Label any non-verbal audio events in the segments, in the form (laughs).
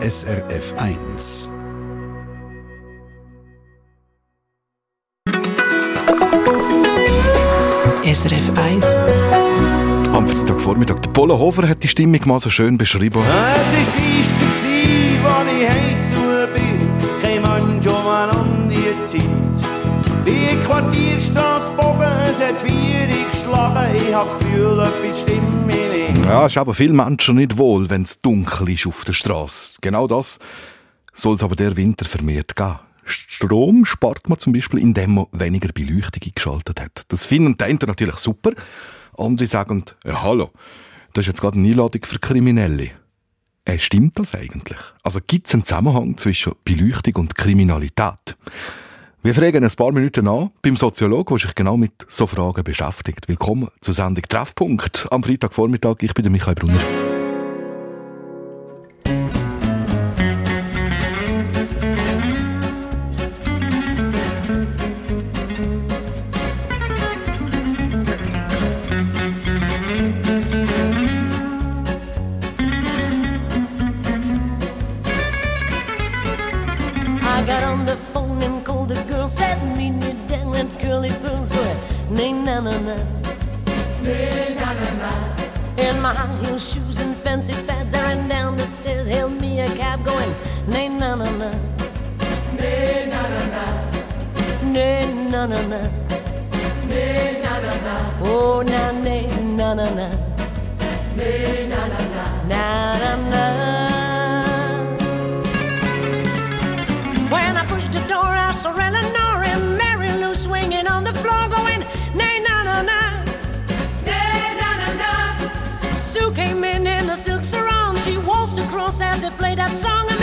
SRF 1. SRF 1. Am Freitagvormittag. Der Polo Hofer hat die Stimmung mal so schön beschrieben. Es war Easter, als ich heimzu bin. Kein Mensch um die Zeit. Die Quartierstrasse Bogen, es hat vier geschlagen. Ich hab das Gefühl, etwas stimmt nicht. Ja, ist aber vielen Menschen nicht wohl, wenn es dunkel ist auf der Straße. Genau das soll es aber der Winter vermehrt gehen. Strom spart man zum Beispiel, indem man weniger Beleuchtung eingeschaltet hat. Das finden die einen natürlich super. Andere sagen, ja, hallo, das ist jetzt gerade eine Einladung für Kriminelle. Äh, stimmt das eigentlich? Also gibt es einen Zusammenhang zwischen Beleuchtung und Kriminalität? Wir fragen ein paar Minuten an beim Soziologen, der sich genau mit so Fragen beschäftigt. Willkommen zur Sendung Treffpunkt am Freitagvormittag. Ich bin der Michael Brunner. That song.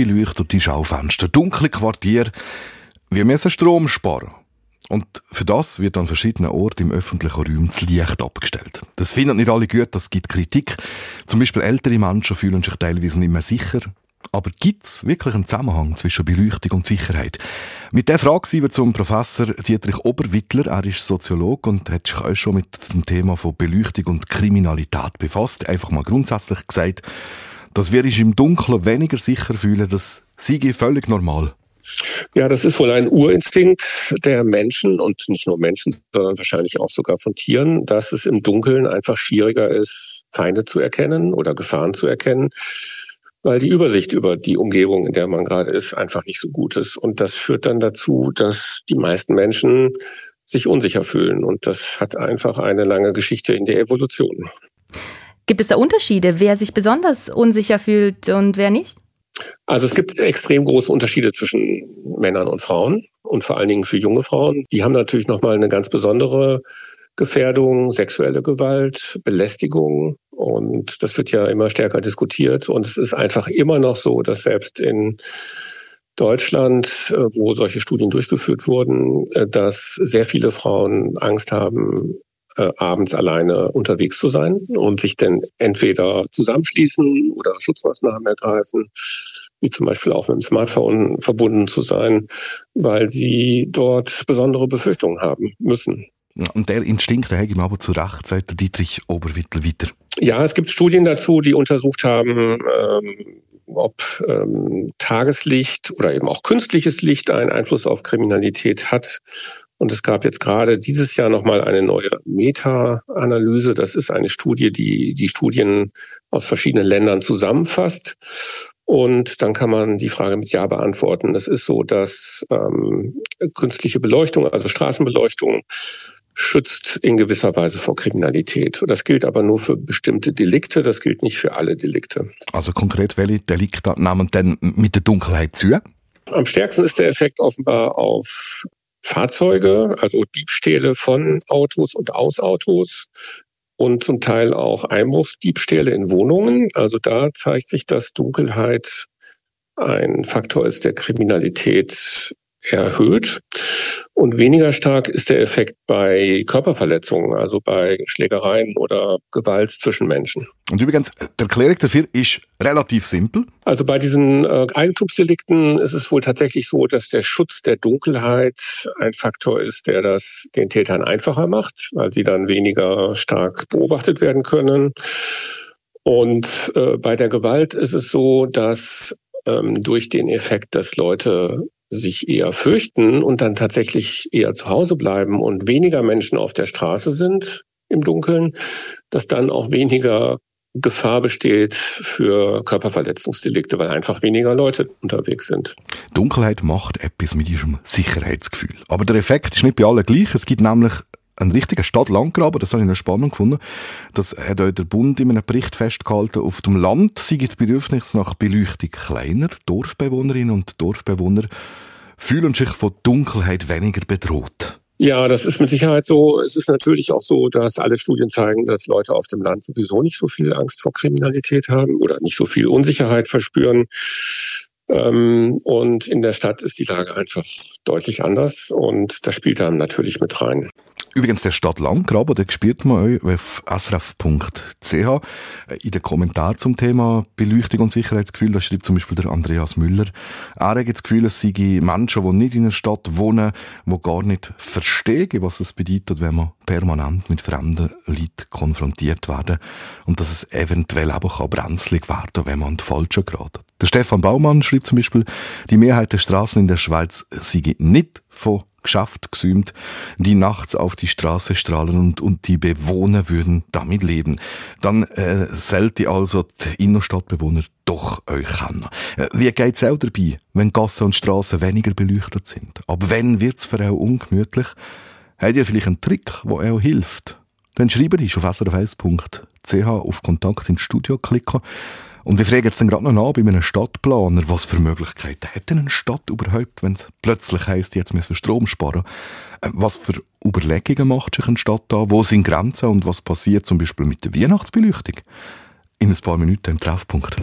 Unbeleuchtete Schaufenster, dunkle Quartier. Wir müssen Strom sparen. Und für das wird an verschiedenen Orten im öffentlichen Raum das Licht abgestellt. Das finden nicht alle gut, das gibt Kritik. Zum Beispiel ältere Menschen fühlen sich teilweise nicht mehr sicher. Aber gibt es wirklich einen Zusammenhang zwischen Beleuchtung und Sicherheit? Mit der Frage sind wir zum Professor Dietrich Oberwittler. Er ist Soziologe und hat sich auch schon mit dem Thema von Beleuchtung und Kriminalität befasst. Einfach mal grundsätzlich gesagt, dass wir uns im Dunkeln weniger sicher fühlen, das sei völlig normal. Ja, das ist wohl ein Urinstinkt der Menschen und nicht nur Menschen, sondern wahrscheinlich auch sogar von Tieren, dass es im Dunkeln einfach schwieriger ist, Feinde zu erkennen oder Gefahren zu erkennen, weil die Übersicht über die Umgebung, in der man gerade ist, einfach nicht so gut ist. Und das führt dann dazu, dass die meisten Menschen sich unsicher fühlen. Und das hat einfach eine lange Geschichte in der Evolution. Gibt es da Unterschiede, wer sich besonders unsicher fühlt und wer nicht? Also es gibt extrem große Unterschiede zwischen Männern und Frauen und vor allen Dingen für junge Frauen. Die haben natürlich nochmal eine ganz besondere Gefährdung, sexuelle Gewalt, Belästigung Und das wird ja immer stärker diskutiert. Und es ist einfach immer noch so, dass selbst in Deutschland, äh, wo solche Studien durchgeführt wurden, äh, dass sehr viele Frauen Angst haben, äh, abends alleine unterwegs zu sein und sich dann entweder zusammenschließen oder Schutzmaßnahmen ergreifen, wie zum Beispiel auch mit dem Smartphone verbunden zu sein, weil sie dort besondere Befürchtungen haben müssen. Und der Instinkt, der ihm aber zu Recht, sagt der Dietrich Oberwittel weiter. Ja, es gibt Studien dazu, die untersucht haben, ähm, ob ähm, Tageslicht oder eben auch künstliches Licht einen Einfluss auf Kriminalität hat. Und es gab jetzt gerade dieses Jahr nochmal eine neue Meta-Analyse. Das ist eine Studie, die die Studien aus verschiedenen Ländern zusammenfasst. Und dann kann man die Frage mit Ja beantworten. Es ist so, dass ähm, künstliche Beleuchtung, also Straßenbeleuchtung, schützt in gewisser Weise vor Kriminalität. Das gilt aber nur für bestimmte Delikte, das gilt nicht für alle Delikte. Also konkret, welche Delikte nehmen denn mit der Dunkelheit zu? Am stärksten ist der Effekt offenbar auf Fahrzeuge, also Diebstähle von Autos und aus Autos und zum Teil auch Einbruchsdiebstähle in Wohnungen. Also da zeigt sich, dass Dunkelheit ein Faktor ist, der Kriminalität erhöht. Und weniger stark ist der Effekt bei Körperverletzungen, also bei Schlägereien oder Gewalt zwischen Menschen. Und übrigens, die Erklärung dafür ist relativ simpel. Also bei diesen äh, Eigentumsdelikten ist es wohl tatsächlich so, dass der Schutz der Dunkelheit ein Faktor ist, der das den Tätern einfacher macht, weil sie dann weniger stark beobachtet werden können. Und äh, bei der Gewalt ist es so, dass ähm, durch den Effekt, dass Leute sich eher fürchten und dann tatsächlich eher zu Hause bleiben und weniger Menschen auf der Straße sind im Dunkeln, dass dann auch weniger Gefahr besteht für Körperverletzungsdelikte, weil einfach weniger Leute unterwegs sind. Dunkelheit macht etwas mit ihrem Sicherheitsgefühl. Aber der Effekt ist nicht bei allen gleich. Es gibt nämlich einen richtigen Stadt-Land-Graben, das habe ich eine Spannung gefunden. Das hat auch der Bund in einem Bericht festgehalten. Auf dem Land sind die Bedürfnisse nach Beleuchtung kleiner. Dorfbewohnerinnen und Dorfbewohner fühlen sich von Dunkelheit weniger bedroht. Ja, das ist mit Sicherheit so. Es ist natürlich auch so, dass alle Studien zeigen, dass Leute auf dem Land sowieso nicht so viel Angst vor Kriminalität haben oder nicht so viel Unsicherheit verspüren. Ähm, und in der Stadt ist die Lage einfach deutlich anders und das spielt dann natürlich mit rein. Übrigens, der Stadt Landgraben, der spielt man euch auf srf.ch. In den Kommentaren zum Thema Beleuchtung und Sicherheitsgefühl, da schreibt zum Beispiel der Andreas Müller, er hat das Gefühl, es seien Menschen, die nicht in einer Stadt wohnen, die gar nicht verstehen, was es bedeutet, wenn man permanent mit fremden Leuten konfrontiert werden und dass es eventuell auch brenzlig werden kann, wenn man an den Falschen gerät. Der Stefan Baumann schreibt zum Beispiel, die Mehrheit der Straßen in der Schweiz sei nicht von Geschäft gesümt, die nachts auf die Straße strahlen und, und die Bewohner würden damit leben. Dann äh, sollte also die Innenstadtbewohner doch euch kennen. Äh, wie geht's auch dabei, wenn Gassen und Straßen weniger beleuchtet sind? Aber wenn wird's für euch ungemütlich? Habt ihr vielleicht einen Trick, der euch hilft? Dann schreibt ihr auf srf1.ch auf Kontakt ins Studio klicken und wir fragen jetzt gerade noch nach bei einem Stadtplaner, was für Möglichkeiten hat denn eine Stadt überhaupt, wenn es plötzlich heisst, jetzt müssen wir Strom sparen? Äh, was für Überlegungen macht sich eine Stadt da? Wo sind Grenzen und was passiert zum Beispiel mit der Weihnachtsbeleuchtung? In ein paar Minuten im Treffpunkt.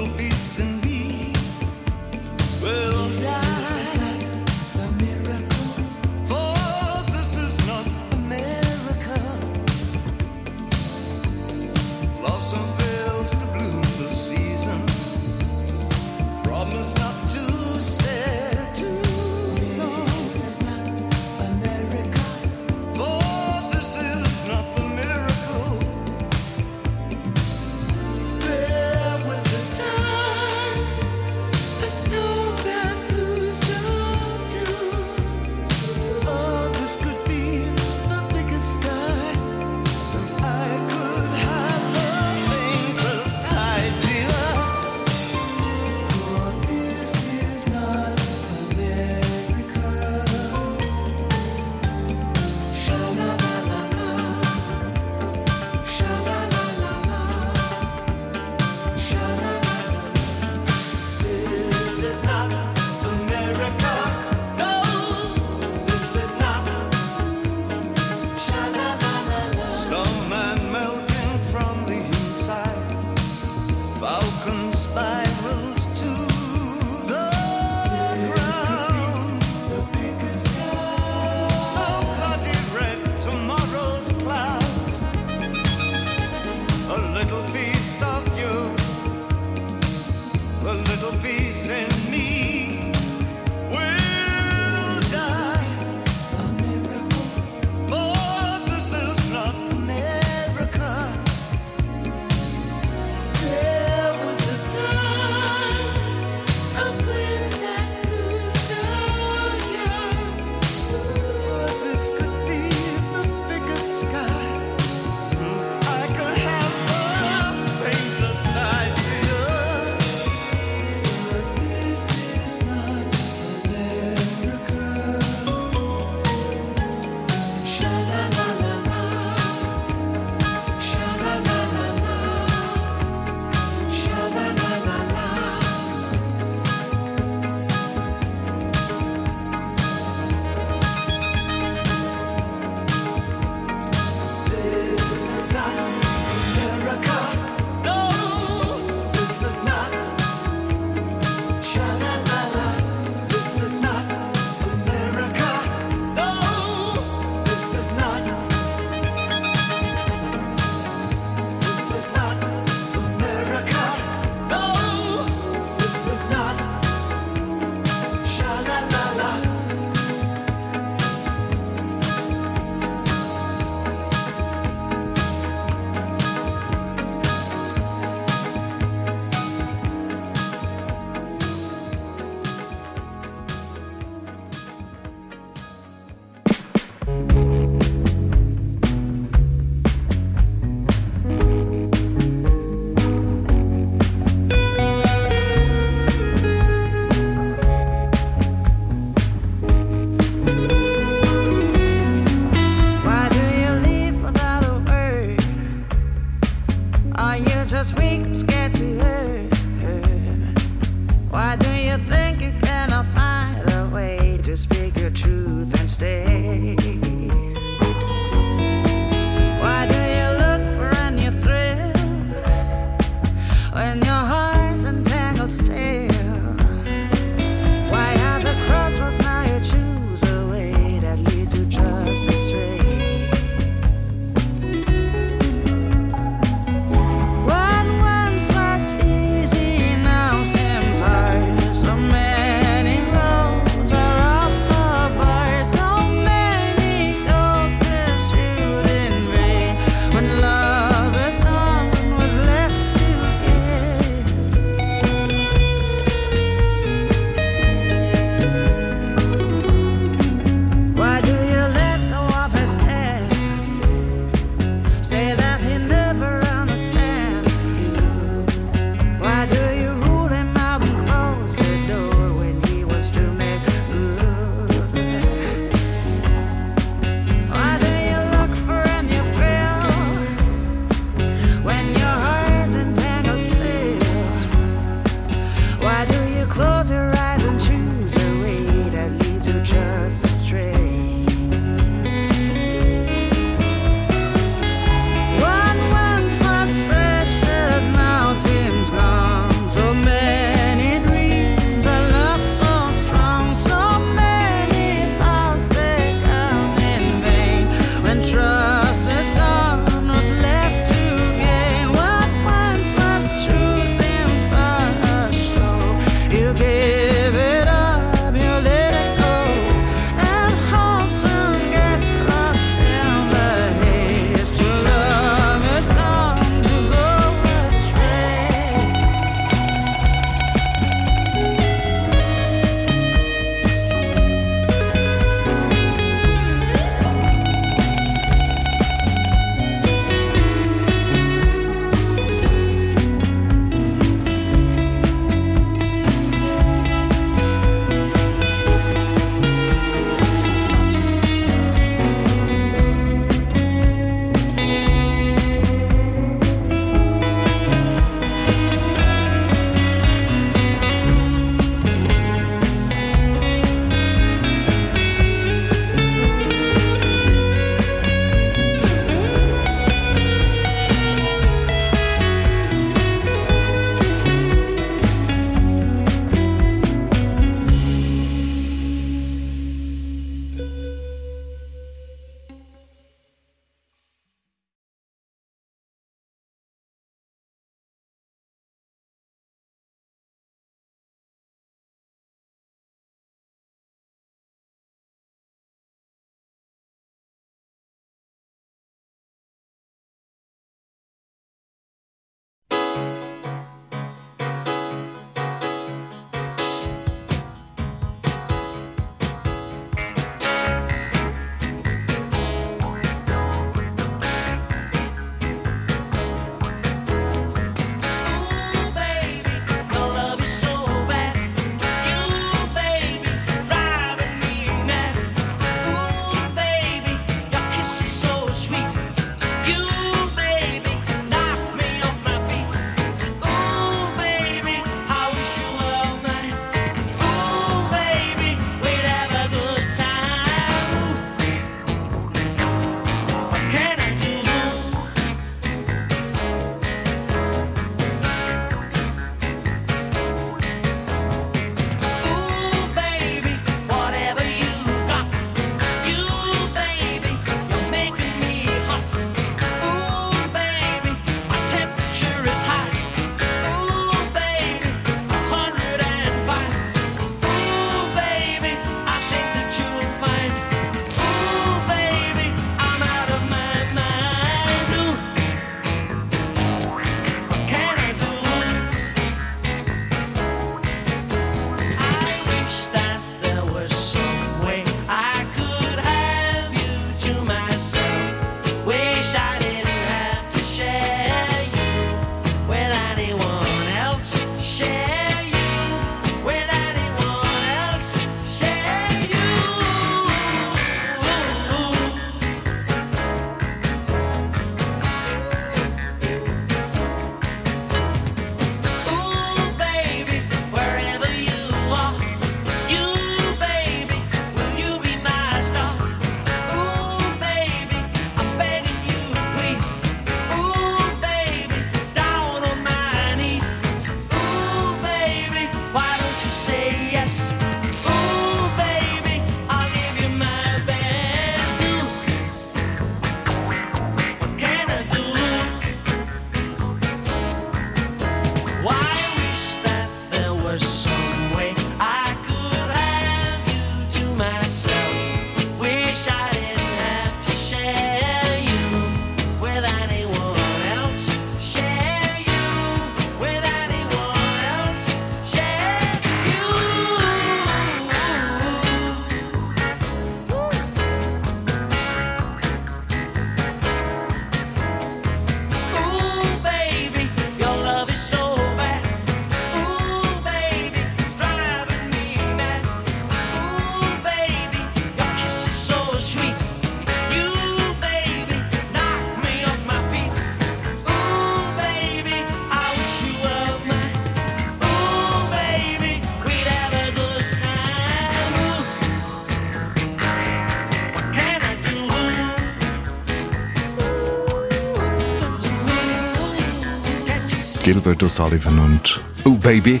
Gilbert O'Sullivan und Oh Baby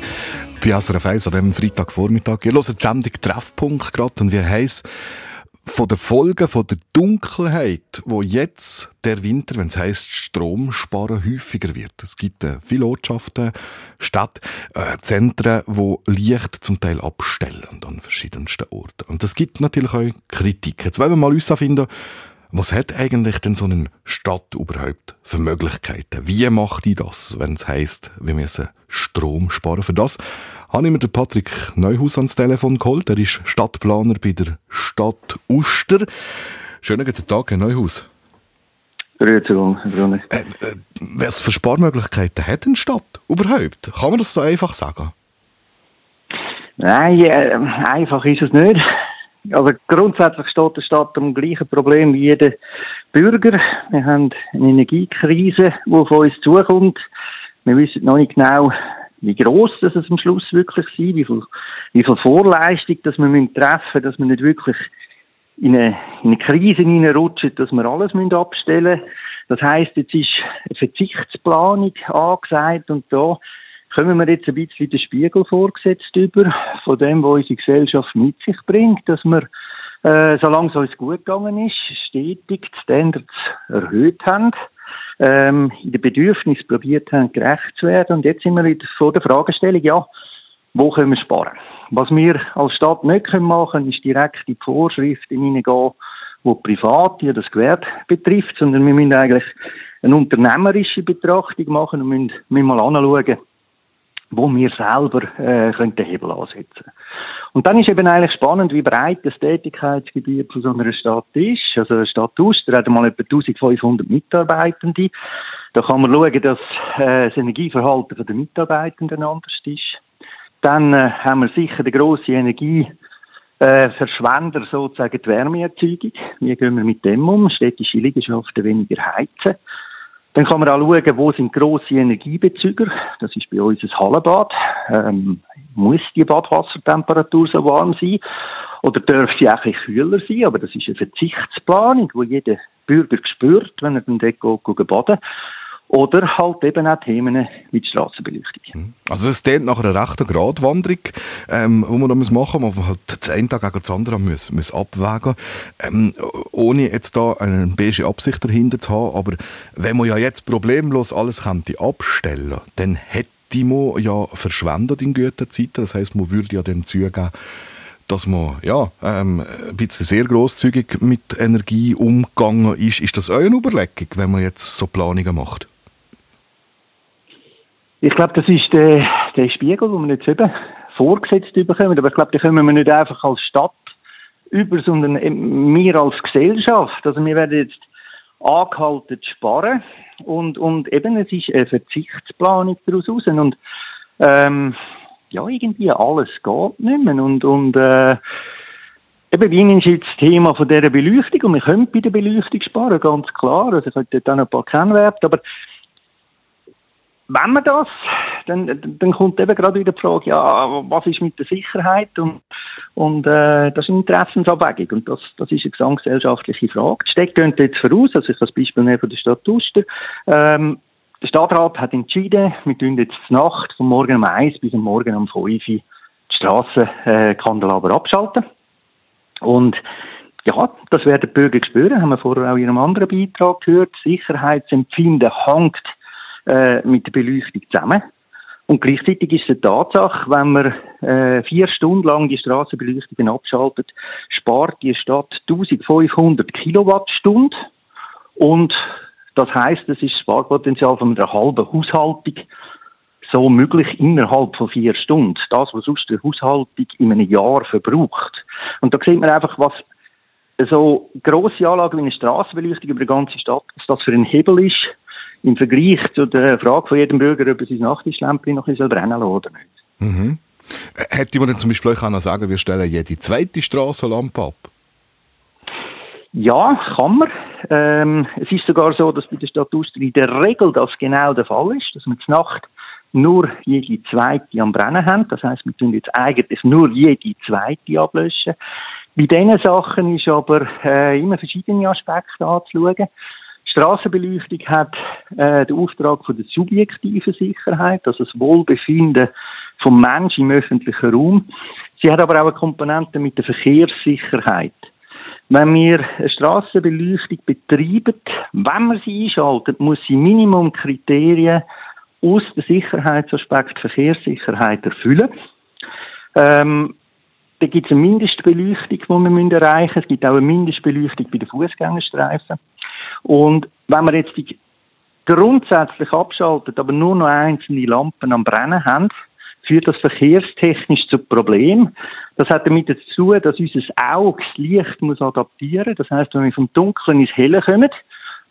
bei SRF 1 an diesem Freitagvormittag. Ihr hört die Sendung Treffpunkt gerade und wie heisst von den Folgen von der Dunkelheit, wo jetzt der Winter, wenn es heisst Stromsparen, häufiger wird. Es gibt äh, viele Ortschaften, Städte, äh, Zentren, wo Licht zum Teil abstellen an verschiedensten Orten. Und es gibt natürlich auch Kritik. Jetzt wollen wir mal herausfinden, was hat eigentlich denn so eine Stadt überhaupt für Möglichkeiten? Wie macht die das, wenn es heisst, wir müssen Strom sparen? Für das habe ich mir den Patrick Neuhaus ans Telefon geholt. Er ist Stadtplaner bei der Stadt Uster. Schönen guten Tag, Herr Neuhaus. Grüezi, Bruno. Äh, äh, was für Sparmöglichkeiten hat eine Stadt überhaupt? Kann man das so einfach sagen? Nein, äh, einfach ist es nicht. Also grundsätzlich steht die Stadt am gleichen Problem wie jeder Bürger. Wir haben eine Energiekrise, die auf uns zukommt. Wir wissen noch nicht genau, wie groß das es am Schluss wirklich sein, wie viel, wie viel Vorleistung, dass wir müssen treffen, dass wir nicht wirklich in eine, in eine Krise hineinrutschen, dass wir alles müssen abstellen. Das heißt, jetzt ist eine Verzichtsplanung angesagt und da kommen wir jetzt ein bisschen den Spiegel vorgesetzt über von dem, was unsere Gesellschaft mit sich bringt, dass wir, äh, solange es uns gut gegangen ist, stetig die Standards erhöht haben, ähm, in den Bedürfnissen probiert haben, gerecht zu werden. Und jetzt sind wir wieder vor der Fragestellung, ja, wo können wir sparen? Was wir als Stadt nicht machen können, ist direkt in die Vorschriften hineingehen, wo Private, das Gewerbe betrifft, sondern wir müssen eigentlich eine unternehmerische Betrachtung machen und müssen, müssen mal anschauen, wo wir selber äh, können den Hebel ansetzen Und dann ist eben eigentlich spannend, wie breit das Tätigkeitsgebiet von so einer Stadt ist. Also eine Stadt Uster hat mal etwa 1500 Mitarbeitende. Da kann man schauen, dass äh, das Energieverhalten der Mitarbeitenden anders ist. Dann äh, haben wir sicher den grossen Energieverschwender äh, sozusagen die Wärmeerzeugung. Wie gehen wir mit dem um? Städtische Liegenschaften weniger heizen. Dann kann man auch schauen, wo sind grosse Energiebezüger. Das ist bei uns ein Hallenbad. Ähm, muss die Badwassertemperatur so warm sein? Oder darf sie auch ein kühler sein? Aber das ist eine Verzichtsplanung, wo jeder Bürger spürt, wenn er dort geht, baden oder halt eben auch Themen wie die Strassenbeleuchtung. Mhm. Also es klingt nach einer rechten Gratwanderung, ähm, wo man da machen muss, wo man halt das eine Tag gegen das andere muss, muss abwägen ähm, ohne jetzt da eine beige Absicht dahinter zu haben. Aber wenn man ja jetzt problemlos alles könnte abstellen dann hätte man ja verschwendet in guten Zeiten. Das heißt, man würde ja dann zugeben, dass man ja, ähm, ein bisschen sehr grosszügig mit Energie umgegangen ist. Ist das eine Überlegung, wenn man jetzt so Planungen macht? Ich glaube, das ist der, der Spiegel, den wir jetzt eben vorgesetzt bekommen. Aber ich glaube, den können wir nicht einfach als Stadt über, sondern wir als Gesellschaft. Also wir werden jetzt angehalten zu sparen und, und eben es ist eine Verzichtsplanung daraus raus. Und ähm, ja, irgendwie alles geht nicht mehr. Und, und äh, Eben, Wien ist jetzt das Thema von dieser Beleuchtung und wir können bei der Beleuchtung sparen, ganz klar. Also ich auch noch ein paar Kennwerte, aber wenn man das, dann, dann kommt eben gerade wieder die Frage, ja, was ist mit der Sicherheit und, und äh, das ist eine Interessensabwägung und das, das ist eine gesamtgesellschaftliche Frage. Die Städte gehen jetzt voraus, also ich habe das Beispiel nehmen von der Stadt Uster. Ähm, der Stadtrat hat entschieden, wir tun jetzt die Nacht vom Morgen um eins bis am Morgen um fünf die Strassenkandelaber äh, abschalten. Und ja, das werden die Bürger spüren, haben wir vorher auch in einem anderen Beitrag gehört. Sicherheitsempfinden hängt äh, mit der Beleuchtung zusammen. Und gleichzeitig ist es eine Tatsache, wenn man äh, vier Stunden lang die Straßenbeleuchtungen abschaltet, spart die Stadt 1500 Kilowattstunden. Und das heißt, es ist Sparpotenzial von einer halben Haushaltung so möglich innerhalb von vier Stunden. Das, was sonst der Haushaltung in einem Jahr verbraucht. Und da sieht man einfach, was so grosse Anlagen wie eine Straßenbeleuchtung über die ganze Stadt, was das für ein Hebel ist, im Vergleich zu der Frage von jedem Bürger, ob er sein Nachttischlämpchen noch ein bisschen brennen lassen oder nicht. Mhm. Hätte man denn zum Beispiel auch sagen wir stellen jede zweite Strassenlampe ab? Ja, kann man. Ähm, es ist sogar so, dass bei der Stadt Uster in der Regel das genau der Fall ist, dass wir zur Nacht nur jede zweite am Brennen haben. Das heißt, wir tun jetzt eigentlich nur jede zweite ablöschen. Bei diesen Sachen ist aber äh, immer verschiedene Aspekte anzuschauen. Straßenbeleuchtung hat äh, den Auftrag von der subjektiven Sicherheit, also das Wohlbefinden vom Menschen im öffentlichen Raum. Sie hat aber auch eine Komponente mit der Verkehrssicherheit. Wenn wir eine Strassenbeleuchtung betreiben, wenn man sie einschaltet, muss sie Minimumkriterien aus dem Sicherheitsaspekt Verkehrssicherheit erfüllen. Ähm, da gibt es eine Mindestbeleuchtung, die wir erreichen müssen. Es gibt auch eine Mindestbeleuchtung bei den Fußgängerstreifen. Und wenn wir jetzt die grundsätzlich abschaltet, aber nur noch einzelne Lampen am Brennen haben, führt das verkehrstechnisch zu Problem. Das hat damit zu tun, dass unser Auge das Licht muss adaptieren. Das heißt, wenn wir vom Dunkeln ins Helle kommen,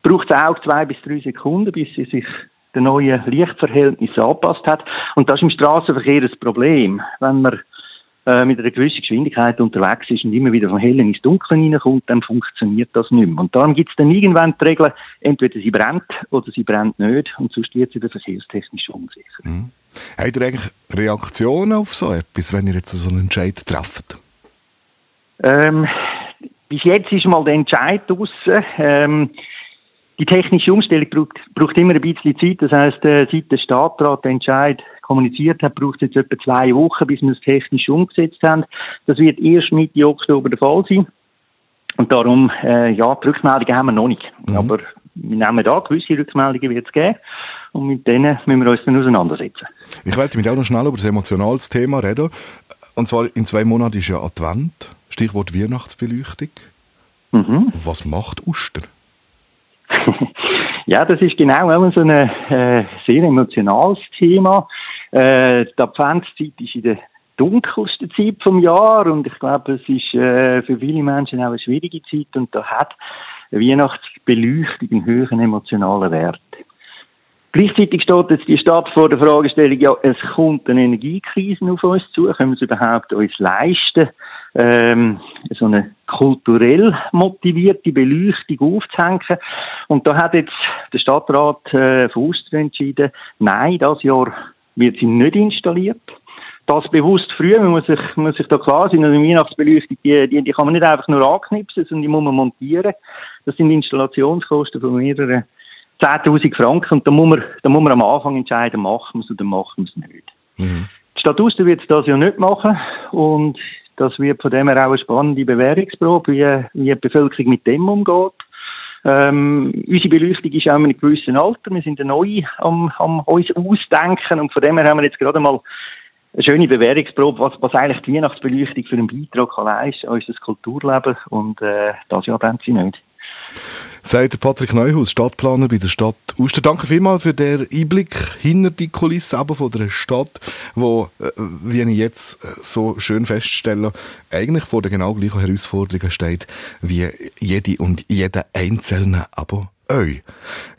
braucht das Auge zwei bis drei Sekunden, bis sie sich den neuen Lichtverhältnissen angepasst hat. Und das ist im Straßenverkehr das Problem. Wenn man äh, mit einer gewissen Geschwindigkeit unterwegs ist und immer wieder vom Hellen ins Dunkeln hineinkommt, dann funktioniert das nicht mehr. Und darum gibt es dann irgendwann die Regel, entweder sie brennt oder sie brennt nicht und sonst wird sie verkehrstechnisch unsicher. Mhm. Habt ihr eigentlich Reaktionen auf so etwas, wenn ihr jetzt so einen Entscheid trefft? Ähm, bis jetzt ist mal der Entscheid draussen. Ähm, die technische Umstellung braucht, braucht, immer ein bisschen Zeit. Das heisst, äh, seit der Stadtrat den Entscheid kommuniziert hat, braucht es jetzt etwa zwei Wochen, bis wir es technisch umgesetzt haben. Das wird erst Mitte Oktober der Fall sein. Und darum, äh, ja, die Rückmeldungen haben wir noch nicht. Mhm. Aber wir nehmen da, gewisse Rückmeldungen wird es geben. Und mit denen müssen wir uns dann auseinandersetzen. Ich wollte mit auch noch schnell über das emotionales Thema reden. Und zwar in zwei Monaten ist ja Advent. Stichwort Weihnachtsbeleuchtung. Mhm. Was macht Oster? Ja, das ist genau so ein äh, sehr emotionales Thema. Äh, die Adventszeit ist in der dunkelsten Zeit vom Jahr und ich glaube, es ist äh, für viele Menschen auch eine schwierige Zeit und da hat Weihnachtsbeleuchtung einen höheren emotionalen Wert. Gleichzeitig steht jetzt die Stadt vor der Fragestellung, ja, es kommt eine Energiekrise auf uns zu, können wir es überhaupt uns leisten, ähm, so eine kulturell motivierte Beleuchtung aufzuhängen. Und da hat jetzt der Stadtrat äh, von Austria entschieden, nein, das Jahr wird sie nicht installiert. Das bewusst früh, man muss sich, muss sich da klar sein, eine Weihnachtsbeleuchtung, die, die, die kann man nicht einfach nur anknipsen, sondern die muss man montieren. Das sind Installationskosten von mehreren 10.000 Franken und da muss man, da muss man am Anfang entscheiden, machen wir es oder machen wir es nicht. Mhm. Die Stadt Uster wird das ja nicht machen und das wird von dem her auch eine spannende Bewährungsprobe, wie, wie die Bevölkerung mit dem umgeht. Ähm, unsere Beleuchtung ist auch in einem gewissen Alter. Wir sind neu am, am uns ausdenken und von dem her haben wir jetzt gerade mal eine schöne Bewährungsprobe, was, was eigentlich die Weihnachtsbeleuchtung für einen Beitrag kann leisten an unser Kulturleben und äh, das Jahr brennt sie nicht. Sagt Patrick Neuhaus, Stadtplaner bei der Stadt Uster. Danke vielmals für den Einblick hinter die Kulisse aber von der Stadt, wo, äh, wie ich jetzt äh, so schön feststelle, eigentlich vor der genau gleichen Herausforderung steht, wie jede und jeder Einzelne, aber euch.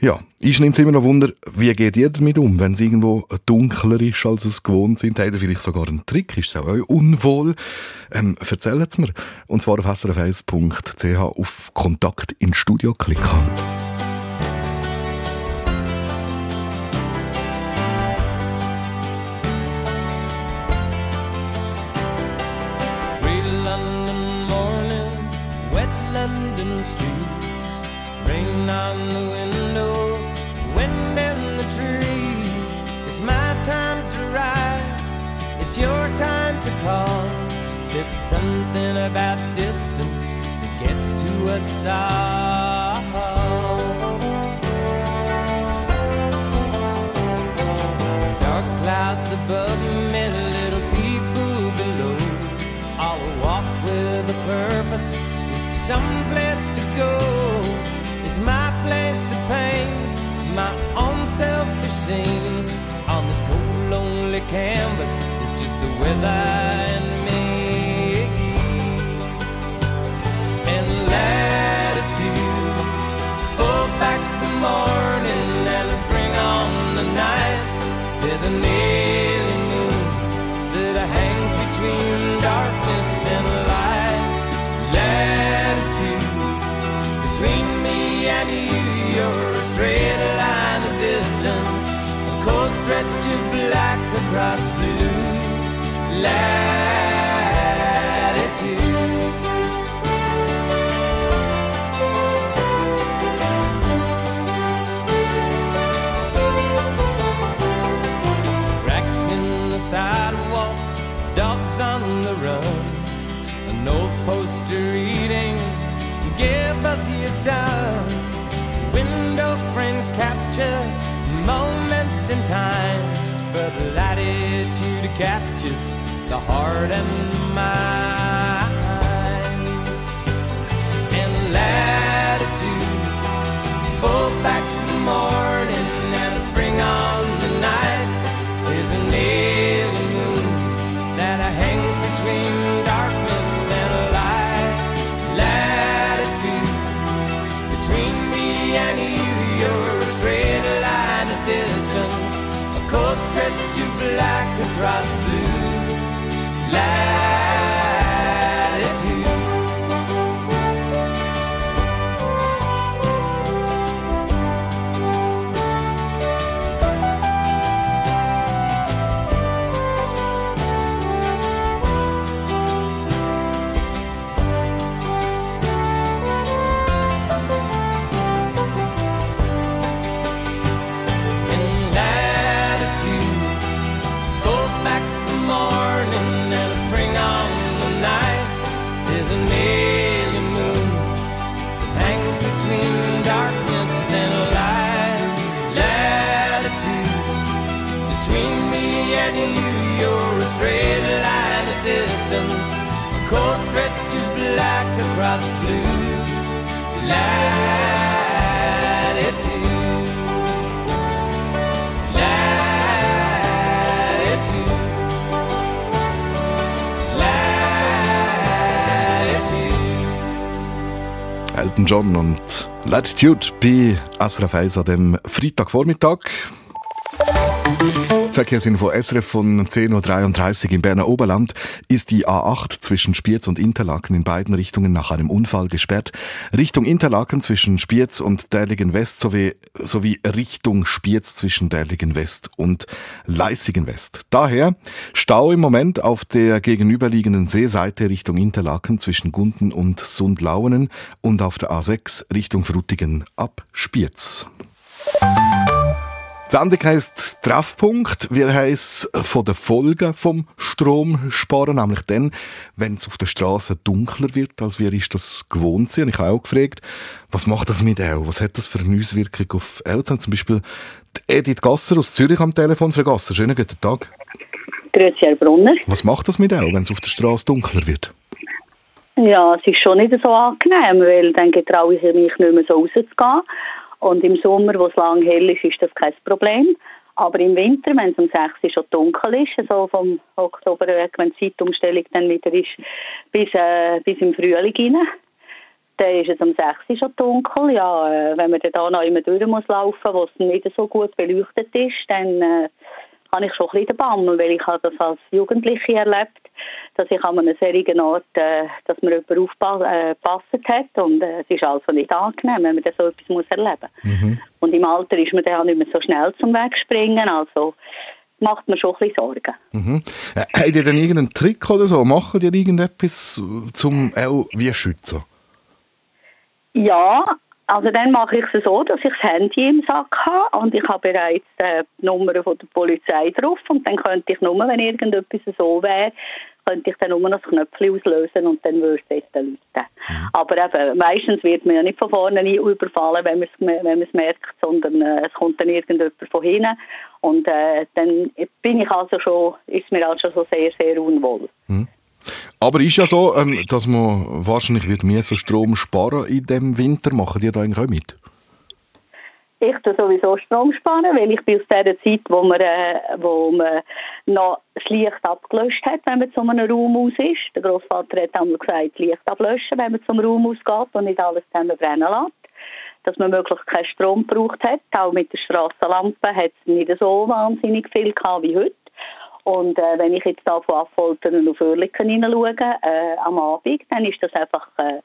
Ja, ich nehme es immer noch Wunder, wie geht ihr damit um, wenn es irgendwo dunkler ist, als es gewohnt sind? Habt ihr vielleicht sogar einen Trick? Ist es auch euch unwohl? Ähm, erzählt es mir. Und zwar auf srf1.ch auf Kontakt ins Studio klicken. It's just the weather sidewalks, dogs on the run, poster reading, give us your. Window frames capture moments in time, but you captures the heart and mind. John und Latitude bei SRF 1 an dem Freitagvormittag. Verkehrsinfo SRF von 10.33 Uhr im Berner Oberland ist die A8 zwischen Spiez und Interlaken in beiden Richtungen nach einem Unfall gesperrt. Richtung Interlaken zwischen Spiez und Derligen West sowie, sowie Richtung Spiez zwischen Derligen West und Leissigen West. Daher Stau im Moment auf der gegenüberliegenden Seeseite Richtung Interlaken zwischen Gunden und Sundlauenen und auf der A6 Richtung Frutigen ab Spiez. Die Sendung heisst Treffpunkt. Wir heiss von den Folgen vom Stromsparen, nämlich dann, wenn es auf der Straße dunkler wird, als wir ist das gewohnt sind. Ich habe auch gefragt, was macht das mit auch? Was hat das für eine Auswirkung auf Eltern? Zum Beispiel die Edith Gasser aus Zürich am Telefon. Frau Gasser, schönen guten Tag. Grüezi, Herr Brunner. Was macht das mit auch, wenn es auf der Straße dunkler wird? Ja, es ist schon nicht so angenehm, weil dann getraue ich mich nicht mehr so rauszugehen. Und im Sommer, wo es lang hell ist, ist das kein Problem. Aber im Winter, wenn es um 6 Uhr schon dunkel ist, so vom Oktober weg, wenn die Zeitumstellung dann wieder ist, bis, äh, bis im Frühling rein, dann ist es um 6 Uhr schon dunkel. Ja, äh, wenn man dann da noch immer durch muss laufen, wo es nicht so gut beleuchtet ist, dann äh, habe ich schon ein bisschen den Bammel, weil ich habe das als Jugendliche erlebt, dass ich an einem solchen Ort, äh, dass mir jemand aufgepasst hat und äh, es ist also nicht angenehm, wenn man das so etwas muss erleben muss. Und im Alter ist man dann auch nicht mehr so schnell zum Wegspringen, also macht mir schon ein bisschen Sorgen. Mhm. Äh, habt ihr denn irgendeinen Trick oder so? Machen ihr irgendetwas zum auch wie schützen? Ja, also dann mache ich es so, dass ich das Handy im Sack habe und ich habe bereits die Nummer von der Polizei drauf und dann könnte ich nur, wenn irgendetwas so wäre, könnte ich dann nur noch das Knöpfchen auslösen und dann würde es dann läuten. Aber eben, meistens wird man ja nicht von vorne überfallen, wenn man es, wenn man es merkt, sondern äh, es kommt dann irgendjemand von hinten und äh, dann bin ich also schon, ist mir also schon sehr, sehr unwohl. Aber ist ja so, ähm, dass man wahrscheinlich wird mehr so Strom sparen in dem Winter. Machen die da eigentlich auch mit? Ich tue sowieso Strom sparen, weil ich bin aus der Zeit, wo man, äh, wo man noch das Licht abgelöscht hat, wenn man zu einem Raum aus ist. Der Großvater hat einmal gesagt, Licht ablöschen, wenn man zum Raum ausgeht und nicht alles zusammen brennen lässt. Dass man möglichst keinen Strom gebraucht hat. Auch mit der Strassenlampe hat es nicht so wahnsinnig viel gehabt wie heute. Und äh, wenn ich jetzt da von Affoltern auf Oerlikon hineinschaue, äh, am Abend, dann ist das einfach äh,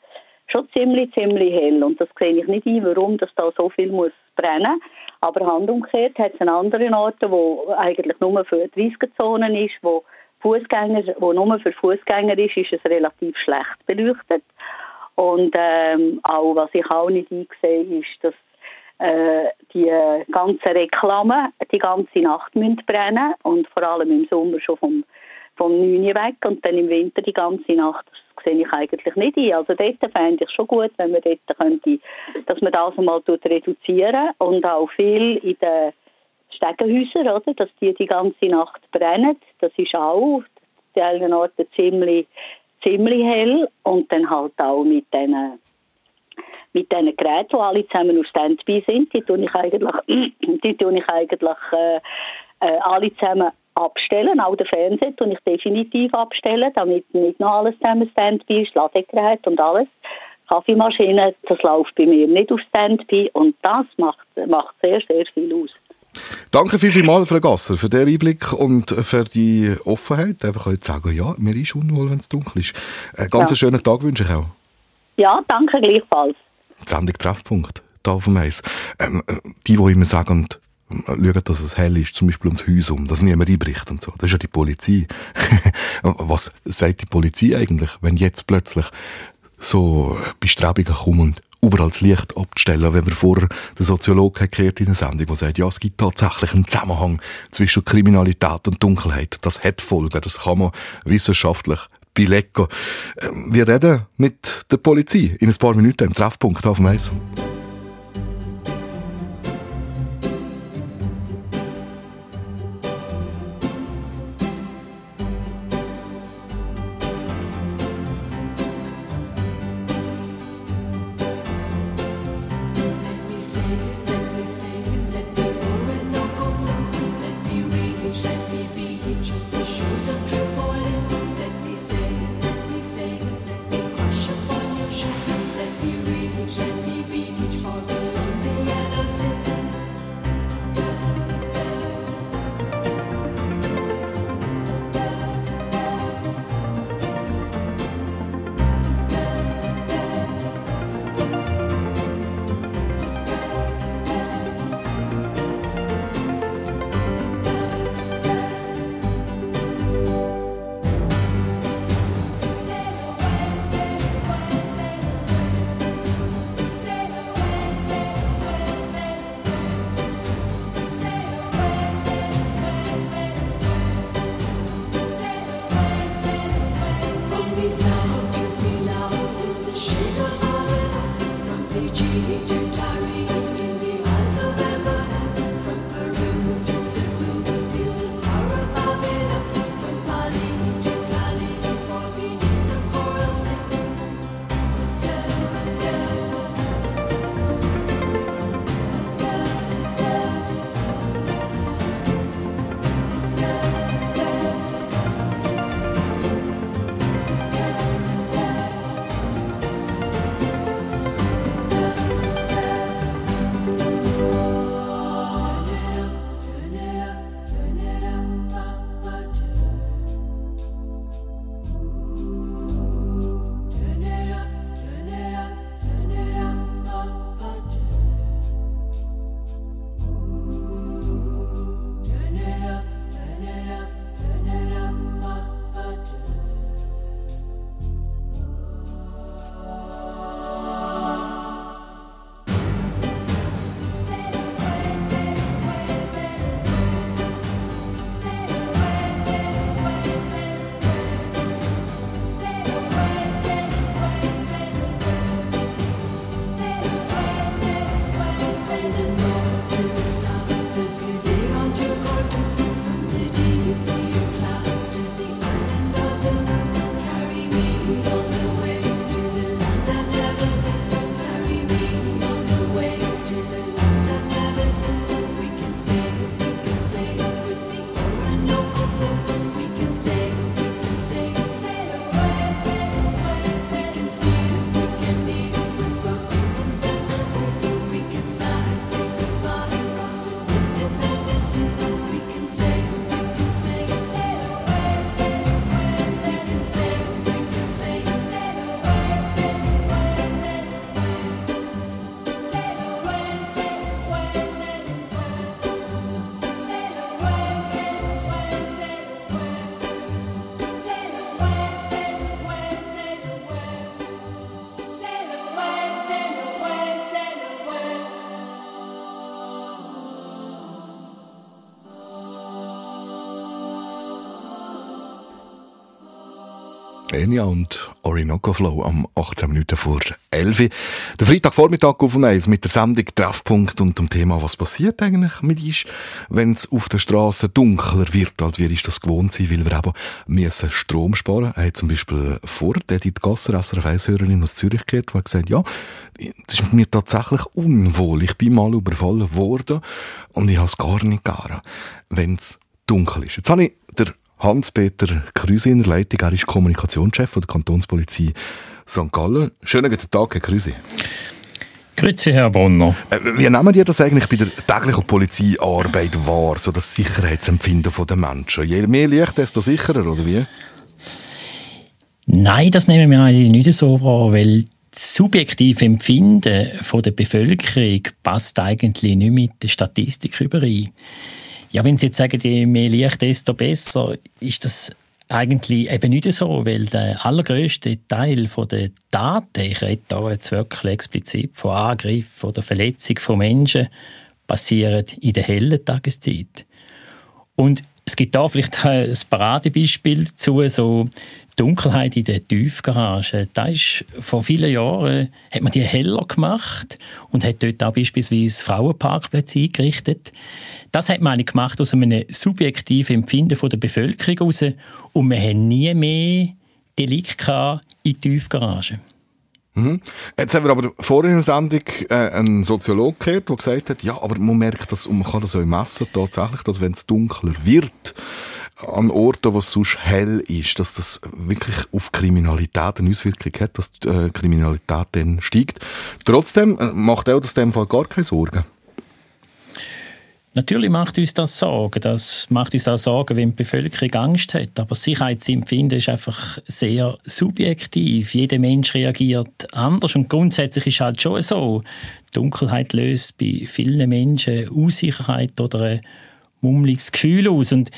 schon ziemlich, ziemlich hell. Und das sehe ich nicht ein, warum das da so viel muss brennen. Aber handumgekehrt hat es an anderen Orten, wo eigentlich nur für 30-Zonen ist, wo Fußgänger, wo nur für Fußgänger ist, ist es relativ schlecht beleuchtet. Und ähm, auch was ich auch nicht einsehe, ist, dass äh, die ganzen Reklamen die ganze Nacht müssen brennen und vor allem im Sommer schon vom vom 9 Uhr weg und dann im Winter die ganze Nacht. Das sehe ich eigentlich nicht ein. Also dort fände ich schon gut, wenn man dort könnte, dass man das einmal reduzieren und auch viel in den Stegenhäusern, oder, dass die die ganze Nacht brennen. Das ist auch an allen Orten ziemlich, ziemlich hell und dann halt auch mit diesen mit diesen Geräten, die alle zusammen auf Standby sind, die tue ich eigentlich, (clears throat) die tue ich eigentlich äh, äh, alle zusammen abstellen. Auch den Fernseher tue ich definitiv abstellen, damit nicht noch alles zusammen Standby ist, Ladegerät und alles. Kaffeemaschine, das läuft bei mir nicht auf Standby und das macht, macht sehr, sehr viel aus. Danke viel, viel mal, Frau Gasser, für den Einblick und für die Offenheit. Einfach heute sagen, ja, mir ist unwohl, wenn es dunkel ist. Einen ganz ja. schönen Tag wünsche ich auch. Ja, danke gleichfalls. Die Sendung Treffpunkt, da auf dem Eis. Ähm, äh, die, die immer sagen, schauen, dass es hell ist, zum Beispiel ums Haus um, dass niemand einbricht und so. Das ist ja die Polizei. (laughs) Was sagt die Polizei eigentlich, wenn jetzt plötzlich so Bestrebungen kommen, überall das Licht abzustellen, wenn wir vorher den Soziologen gehört in der Sendung, der sagt, ja, es gibt tatsächlich einen Zusammenhang zwischen Kriminalität und Dunkelheit. Das hat Folgen, das kann man wissenschaftlich belegen. Ähm, wir reden mit der Polizei in ein paar Minuten im Treffpunkt auf dem Eis. Enya und Orinoco Flow am 18 Minuten vor 11. Der Freitagvormittag auf dem Eis mit der Sendung Treffpunkt und dem Thema, was passiert eigentlich mit uns, wenn es auf der Straße dunkler wird, als wir ist das gewohnt sind, weil wir eben müssen Strom sparen. Er hat zum Beispiel vor Edith Gasser, SRF 1-Hörerin aus Zürich gehört, die gesagt, ja, das ist mir tatsächlich unwohl. Ich bin mal überfallen worden und ich habe es gar nicht gern, wenn es dunkel ist. Jetzt habe ich der Hans-Peter Krüsi in der Leitung. Er ist Kommunikationschef der Kantonspolizei St. Gallen. Schönen guten Tag, Herr Krüsi. Grüezi, Herr Bonner. Äh, wie nehmen ihr das eigentlich bei der täglichen Polizeiarbeit wahr, so das Sicherheitsempfinden der Menschen? Je mehr Licht, desto sicherer, oder wie? Nein, das nehmen wir eigentlich nicht so wahr, weil das subjektive Empfinden der Bevölkerung passt eigentlich nicht mit der Statistik überein. Ja, wenn Sie jetzt sagen, je mehr Licht, desto besser, ist das eigentlich eben nicht so, weil der allergrößte Teil der Daten, ich rede hier jetzt wirklich explizit von Angriff oder Verletzung von Menschen, passiert in der hellen Tageszeit. Und es gibt da vielleicht ein Paradebeispiel dazu, so Dunkelheit in der Tiefgarage. Da ist vor vielen Jahren hat man die heller gemacht und hat dort auch beispielsweise Frauenparkplätze eingerichtet. Das hat man gemacht aus einem subjektiven Empfinden von der Bevölkerung heraus und wir haben nie mehr Delikte in der Tiefgarage. Mhm. Jetzt haben wir aber vorhin in der Sendung äh, einen Soziologen gehört, der gesagt hat, ja, aber man merkt das und man kann das auch messen, tatsächlich, dass wenn es dunkler wird, an Orten, wo es sonst hell ist, dass das wirklich auf Kriminalität eine Auswirkung hat, dass die äh, Kriminalität dann steigt. Trotzdem äh, macht auch das dem Fall gar keine Sorgen. Natürlich macht uns das Sorgen. Das macht uns auch Sorgen, wenn die Bevölkerung Angst hat. Aber Sicherheitsempfinden ist einfach sehr subjektiv. Jeder Mensch reagiert anders. Und grundsätzlich ist halt schon so, Dunkelheit löst bei vielen Menschen Unsicherheit oder ein mummeliges Gefühl aus. Und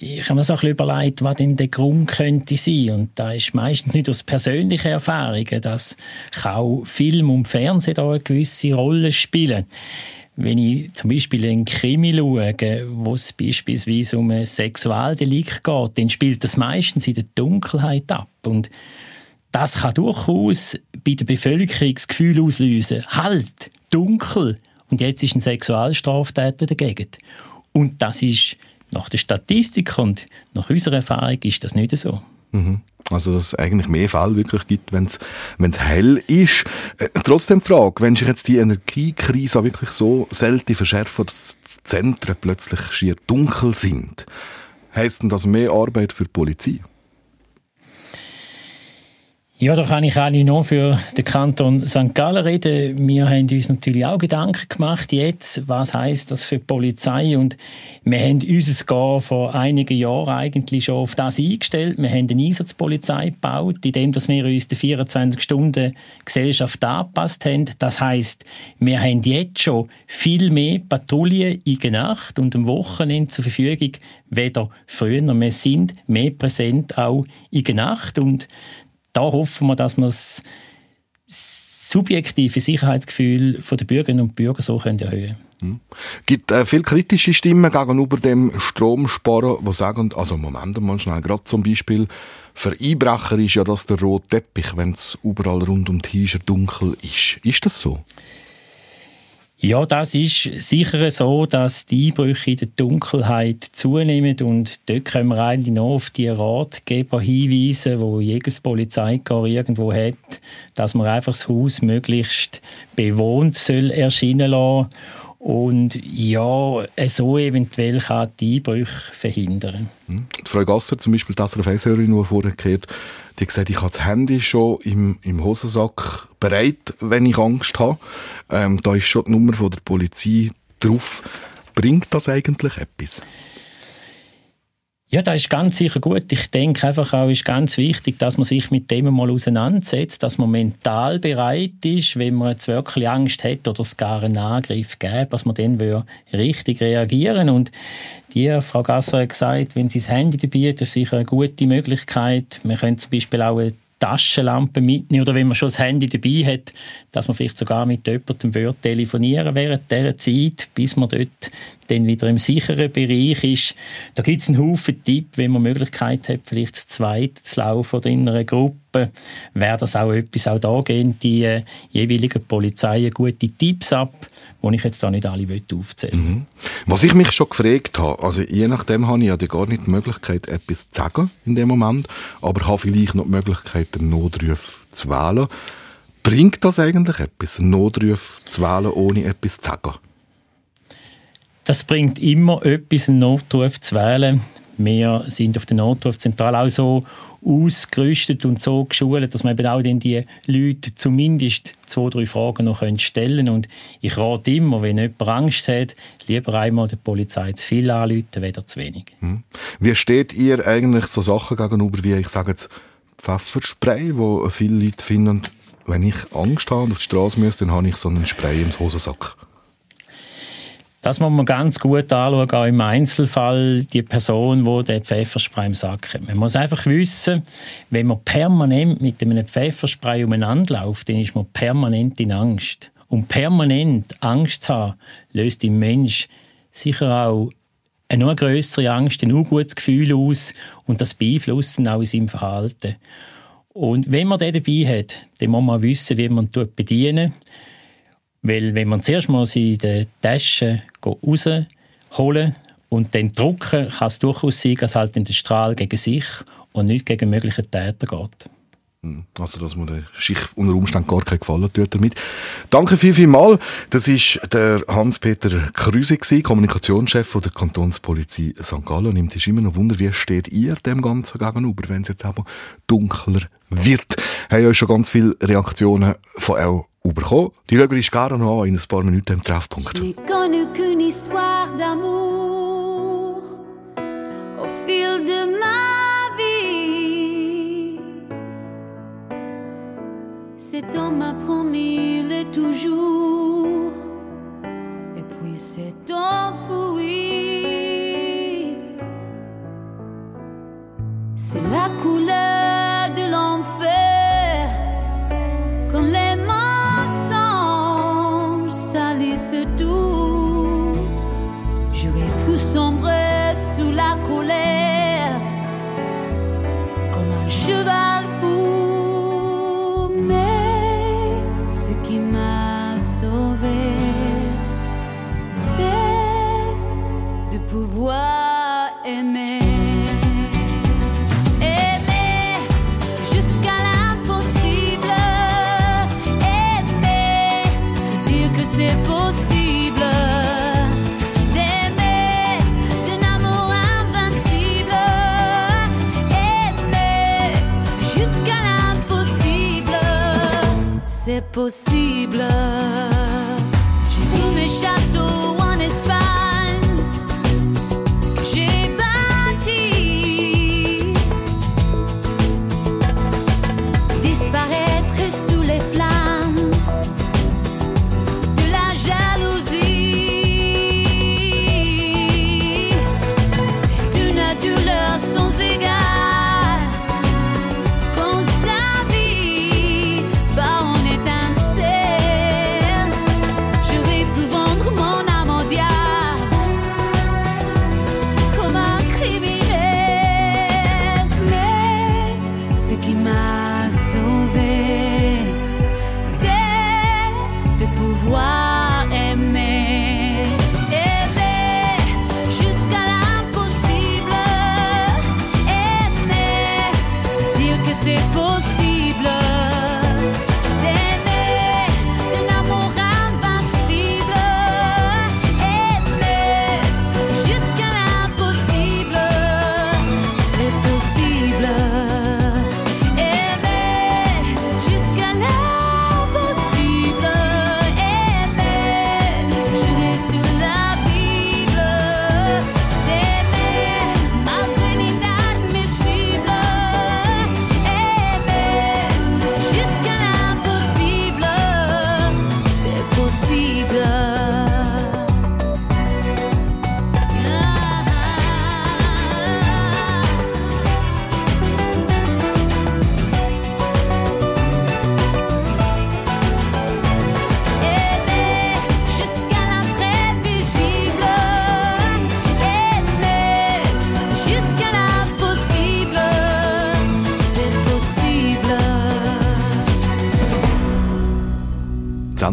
ich habe mir so ein überlegt, was denn der Grund könnte sein. Und da ist meistens nicht aus persönlichen Erfahrungen, dass auch Film und Fernsehen da eine gewisse Rolle spielen. Wenn ich zum Beispiel einen Krimi schaue, wo es beispielsweise um ein Sexualdelikt geht, dann spielt das meistens in der Dunkelheit ab. Und das kann durchaus bei der Bevölkerung das Gefühl auslösen, halt, dunkel. Und jetzt ist ein Sexualstraftäter dagegen. Und das ist nach der Statistik und nach unserer Erfahrung ist das nicht so. Mhm. Also, dass es eigentlich mehr Fälle wirklich gibt, wenn es hell ist. Äh, trotzdem die Frage, wenn sich jetzt die Energiekrise wirklich so selten verschärft, dass die Zentren plötzlich schier dunkel sind, heisst denn das mehr Arbeit für die Polizei? Ja, da kann ich eigentlich nur für den Kanton St. Gallen reden. Wir haben uns natürlich auch Gedanken gemacht jetzt, was heißt das für die Polizei und wir haben uns gar vor einigen Jahren eigentlich schon auf das eingestellt. Wir haben eine Einsatzpolizei gebaut, indem wir uns die 24 Stunden Gesellschaft angepasst haben. Das heißt, wir haben jetzt schon viel mehr Patrouillen in der Nacht und am Wochenende zur Verfügung, weder früher. Wir sind mehr präsent auch in der Nacht und da hoffen wir, dass wir das subjektive Sicherheitsgefühl der Bürgerinnen und Bürger so erhöhen können. Es gibt äh, viele kritische Stimmen gegenüber dem Stromsparen, die sagen, also Moment mal schnell, gerade zum Beispiel für Einbrecher ist ja das der rote Teppich, wenn es überall rund um die Häuser dunkel ist. Ist das so? Ja, das ist sicher so, dass die Einbrüche in der Dunkelheit zunehmen und dort können wir eigentlich noch auf die Ratgeber hinweisen, wo jedes Polizeikorps irgendwo hat, dass man einfach das Haus möglichst bewohnt soll erscheinen lassen und ja, so eventuell kann die Einbrüche verhindern. Hm. Frau Gasser, zum Beispiel, die SRF-Hörerin, die vorher gehört die hat gesagt, ich habe das Handy schon im, im Hosensack bereit, wenn ich Angst habe. Ähm, da ist schon die Nummer von der Polizei drauf. Bringt das eigentlich etwas? Ja, das ist ganz sicher gut. Ich denke einfach auch, ist ganz wichtig, dass man sich mit dem mal auseinandersetzt, dass man mental bereit ist, wenn man jetzt wirklich Angst hat oder es gar einen Angriff gibt, dass man dann richtig reagieren Und die Frau Gasser hat gesagt, wenn sie das Handy dabei hat, ist sicher eine gute Möglichkeit. Man könnte zum Beispiel auch eine Taschenlampe mitnehmen oder wenn man schon das Handy dabei hat, dass man vielleicht sogar mit jemandem wird telefonieren während dieser Zeit, bis man dort dann wieder im sicheren Bereich ist. Da gibt es einen Haufen Tipps, wenn man Möglichkeit hat, vielleicht zu zweit zu laufen oder in einer Gruppe, wäre das auch etwas. Auch da gehen die äh, jeweiligen Polizeien gute Tipps ab die ich jetzt da nicht alle aufzählen. Mhm. Was ich mich schon gefragt habe, also je nachdem habe ich ja gar nicht die Möglichkeit, etwas zu sagen in dem Moment, aber habe vielleicht noch die Möglichkeit, den Notruf zu wählen. Bringt das eigentlich etwas, einen Notruf zu wählen, ohne etwas zu sagen? Das bringt immer etwas, einen Notruf zu wählen. Wir sind auf der Notrufzentrale auch so ausgerüstet und so geschult, dass man eben auch dann die Leute zumindest zwei, drei Fragen noch stellen können. Und ich rate immer, wenn jemand Angst hat, lieber einmal der Polizei zu viel anrufen, weder zu wenig. Hm. Wie steht ihr eigentlich so Sachen gegenüber, wie ich sage jetzt Pfefferspray, wo viele Leute finden, wenn ich Angst habe und auf die Straße muss, dann habe ich so einen Spray im Hosensack? Das muss man ganz gut anschauen, auch im Einzelfall, die Person, die den Pfefferspray im Sack hat. Man muss einfach wissen, wenn man permanent mit einem Pfefferspray umeinander läuft, dann ist man permanent in Angst. Und permanent Angst zu haben, löst im Mensch sicher auch eine noch größere Angst, ein ungutes Gefühl aus und das beeinflusst auch in seinem Verhalten. Und wenn man den dabei hat, dann muss man wissen, wie man bedienen weil wenn man zuerst mal in der Tasche rausholen und dann drucken, kann es durchaus sein, dass halt in den Strahl gegen sich und nicht gegen mögliche Täter geht. Hm, also, dass man der Schicht unter Umständen gar keinen Gefallen tut damit. Danke viel, viel mal. Das ist der Hans-Peter Krüse, Kommunikationschef der Kantonspolizei St. Gallen. Nimmt es immer noch Wunder, wie steht ihr dem Ganzen gegenüber, wenn es jetzt aber dunkler wird? Haben ja schon ganz viele Reaktionen von euch bekommen. Die qu'une histoire d'amour au fil de ma vie. Cet homme m'a promis le toujours, et puis s'est enfoui. C'est la couleur possible. última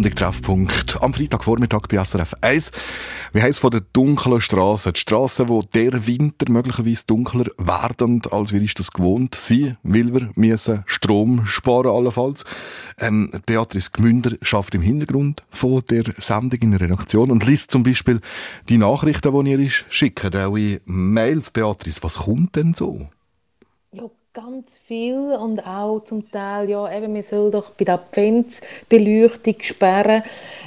Sendung Treffpunkt am Freitagvormittag bei SRF 1. Wir haben es von den dunklen Straßen. Die Straßen, die der Winter möglicherweise dunkler werden, als wir das gewohnt sind, weil wir müssen Strom sparen allenfalls. Ähm, Beatrice Gmünder schafft im Hintergrund von der Sendung in der Redaktion und liest zum Beispiel die Nachrichten, die ihr schickt, auch in Mails. Beatrice, was kommt denn so? Ja, ganz viel und auch zum Teil, ja, eben, wir sollen doch bei der Adventsbeleuchtung sperren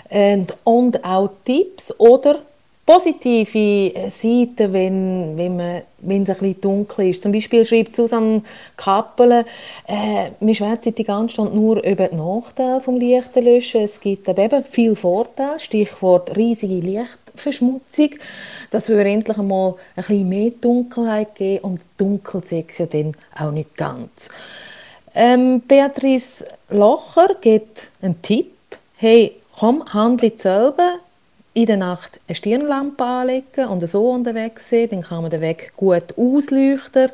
und, und auch Tipps oder positive Seiten, wenn, wenn, man, wenn es ein bisschen dunkel ist. Zum Beispiel schreibt Susanne Kappelen, äh, wir schwätzen die ganze Stunde nur über die Nachteile vom Lichtenlöschen. Es gibt eben viel Vorteile, Stichwort riesige Lichtverschmutzung. Das würde endlich einmal ein bisschen mehr Dunkelheit geben und dunkel sieht ja dann auch nicht ganz. Ähm, Beatrice Locher gibt einen Tipp. Hey, komm, handle selber in der Nacht eine Stirnlampe anlegen und so unterwegs sein, dann kann man den Weg gut ausleuchten.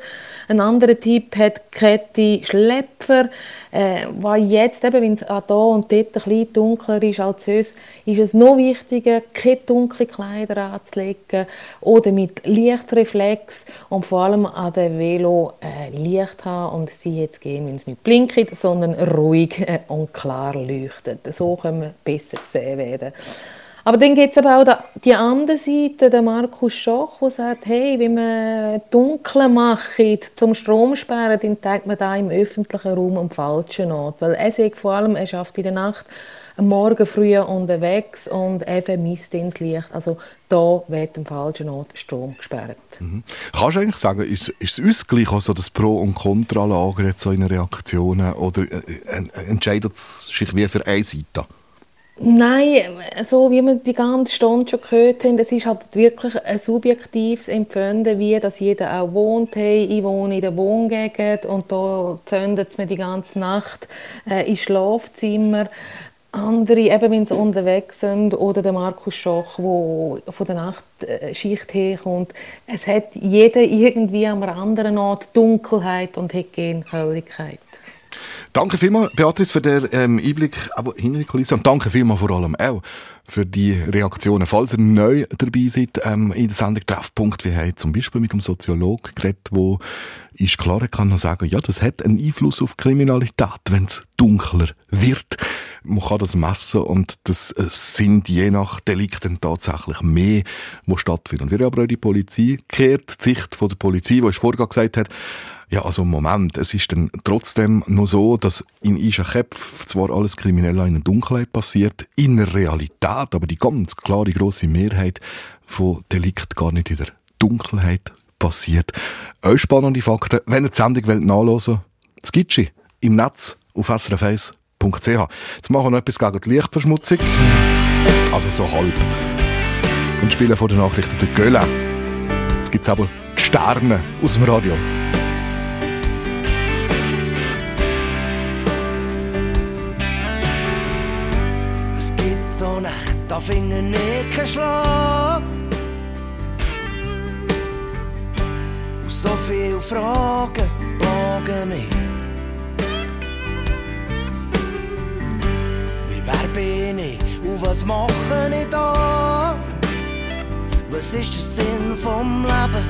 Ein anderer Tipp hat Kette Schlepfer, äh, weil jetzt eben, wenn es da und dort ein bisschen dunkler ist als sonst, ist es noch wichtiger, keine dunklen Kleider anzulegen oder mit Lichtreflex und vor allem an dem Velo äh, Licht haben und sie jetzt gehen, wenn es nicht blinkt, sondern ruhig äh, und klar leuchtet. So können wir besser gesehen werden. Aber dann gibt es aber auch die andere Seite, der Markus Schoch, der sagt, hey, wenn man dunkel macht zum Stromsperren, dann zeigt man da im öffentlichen Raum am falschen Ort. Weil er sagt vor allem, er schafft in der Nacht am Morgen früh unterwegs und er vermisst ins Licht. Also da wird am falschen Ort Strom gesperrt. Mhm. Kannst du eigentlich sagen, ist, ist es uns gleich auch so das Pro- und Kontralager jetzt so in Reaktionen oder äh, äh, entscheidet es sich wie für eine Seite? Nein, so wie wir die ganze Stunde schon gehört haben, es ist halt wirklich ein subjektives Empfinden, wie das jeder auch wohnt. Hey, ich wohne in der Wohngegend und da zündet es mir die ganze Nacht äh, ins Schlafzimmer. Andere, eben wenn sie unterwegs sind, oder der Markus Schoch, der von der Nachtschicht herkommt. Es hat jeder irgendwie am anderen Ort Dunkelheit und hat keine Helligkeit. Danke vielmals, Beatrice, für den ähm, Einblick aber hinter die Kulisse. Und danke vielmals vor allem auch für die Reaktionen. Falls ihr neu dabei seid ähm, in der Sendung Treffpunkt, wir haben zum Beispiel mit einem Soziologen geredet, der ist klar, er kann noch sagen, ja, das hat einen Einfluss auf Kriminalität, wenn es dunkler wird. Man kann das messen und das äh, sind je nach Delikt dann tatsächlich mehr, die stattfinden. Und wir haben aber auch die Polizei gehört, die Sicht von der Polizei, die vorher gesagt hat, ja, also Moment, es ist dann trotzdem nur so, dass in Isha Köpf zwar alles kriminell in der Dunkelheit passiert, in der Realität aber die ganz klare große Mehrheit von Delikt gar nicht in der Dunkelheit passiert. Auch spannende Fakten, wenn ihr die Sendung wollt es gibt sie im Netz auf srf1.ch. Jetzt machen wir noch etwas gegen die Lichtverschmutzung. Also so halb. Und spielen vor den Nachrichten der Gölle. Jetzt gibt es aber die Sterne aus dem Radio. Da finde ich keinen Schlaf. Und so viele Fragen plagen mich. Wie wer bin ich und was mache ich da? Was ist der Sinn vom Leben?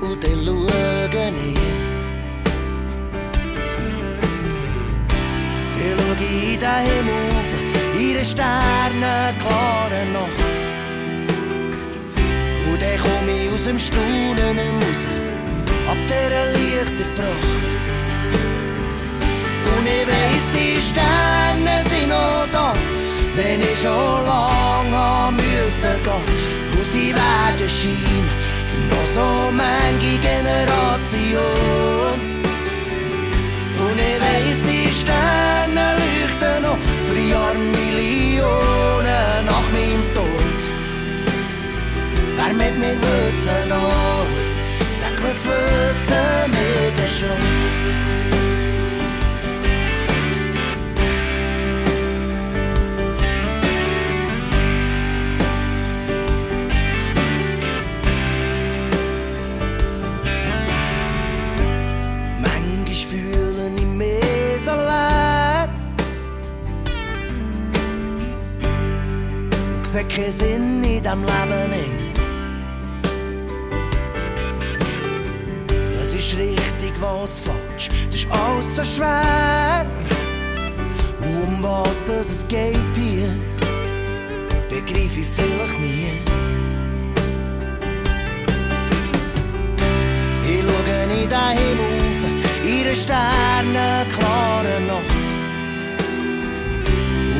Und dann schaue ich. Dann schaue ich in den Himmel auf in der sternenklaren Nacht. Und dann komm ich aus dem Staunen raus, ab dieser Lichtertracht. Und ich weiss, die Sterne sind noch da, denn ich schon lang am müssen gehen. Und sie werden scheinen für noch so manche Generation. Und ich weiss, die Sterne leuchten noch für Jahre Millionen nach meinem Tod. Wer mit mir wissen alles, sag was wissen wir denn schon? Es hat keinen Sinn in diesem Leben. Was ist richtig, was falsch? Das ist alles so schwer. Um was das es geht hier, begreife ich vielleicht nie. Ich schaue in den Himmel auf, in einer sternenklaren Nacht.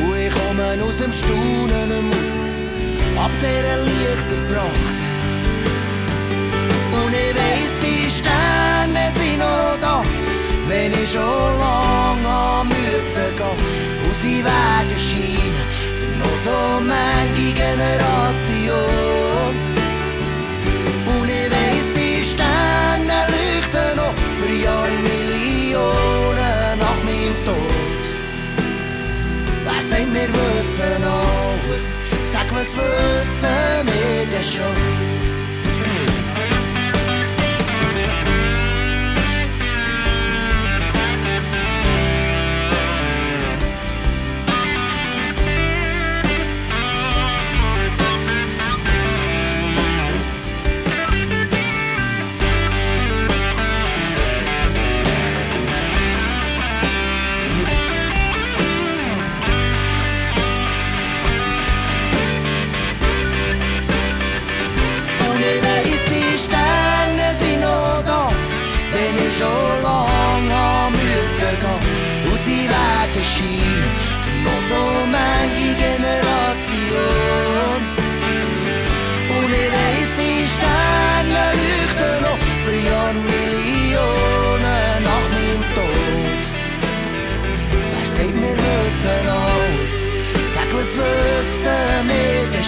Und ich komme aus dem Staunen raus, ab dieser Lichterpracht. Und ich weiss, die Sterne sind noch da, wenn ich schon lang am müssen gehen. Und sie werden scheinen für noch so manche Generation. Und ich weiss, die Sterne leuchten noch für Jahre Millionen nach meinem Tod. Wer sagt, wir wissen alles? Sag, was wissen wir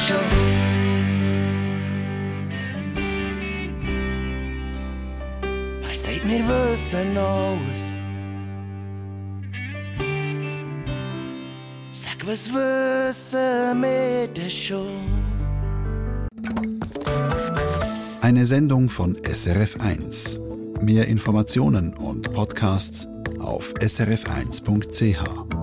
schon? Wer sagt, wir wissen alles? Sag, was wissen wir denn schon? Eine Sendung von SRF1. Mehr Informationen und Podcasts auf srf1.ch.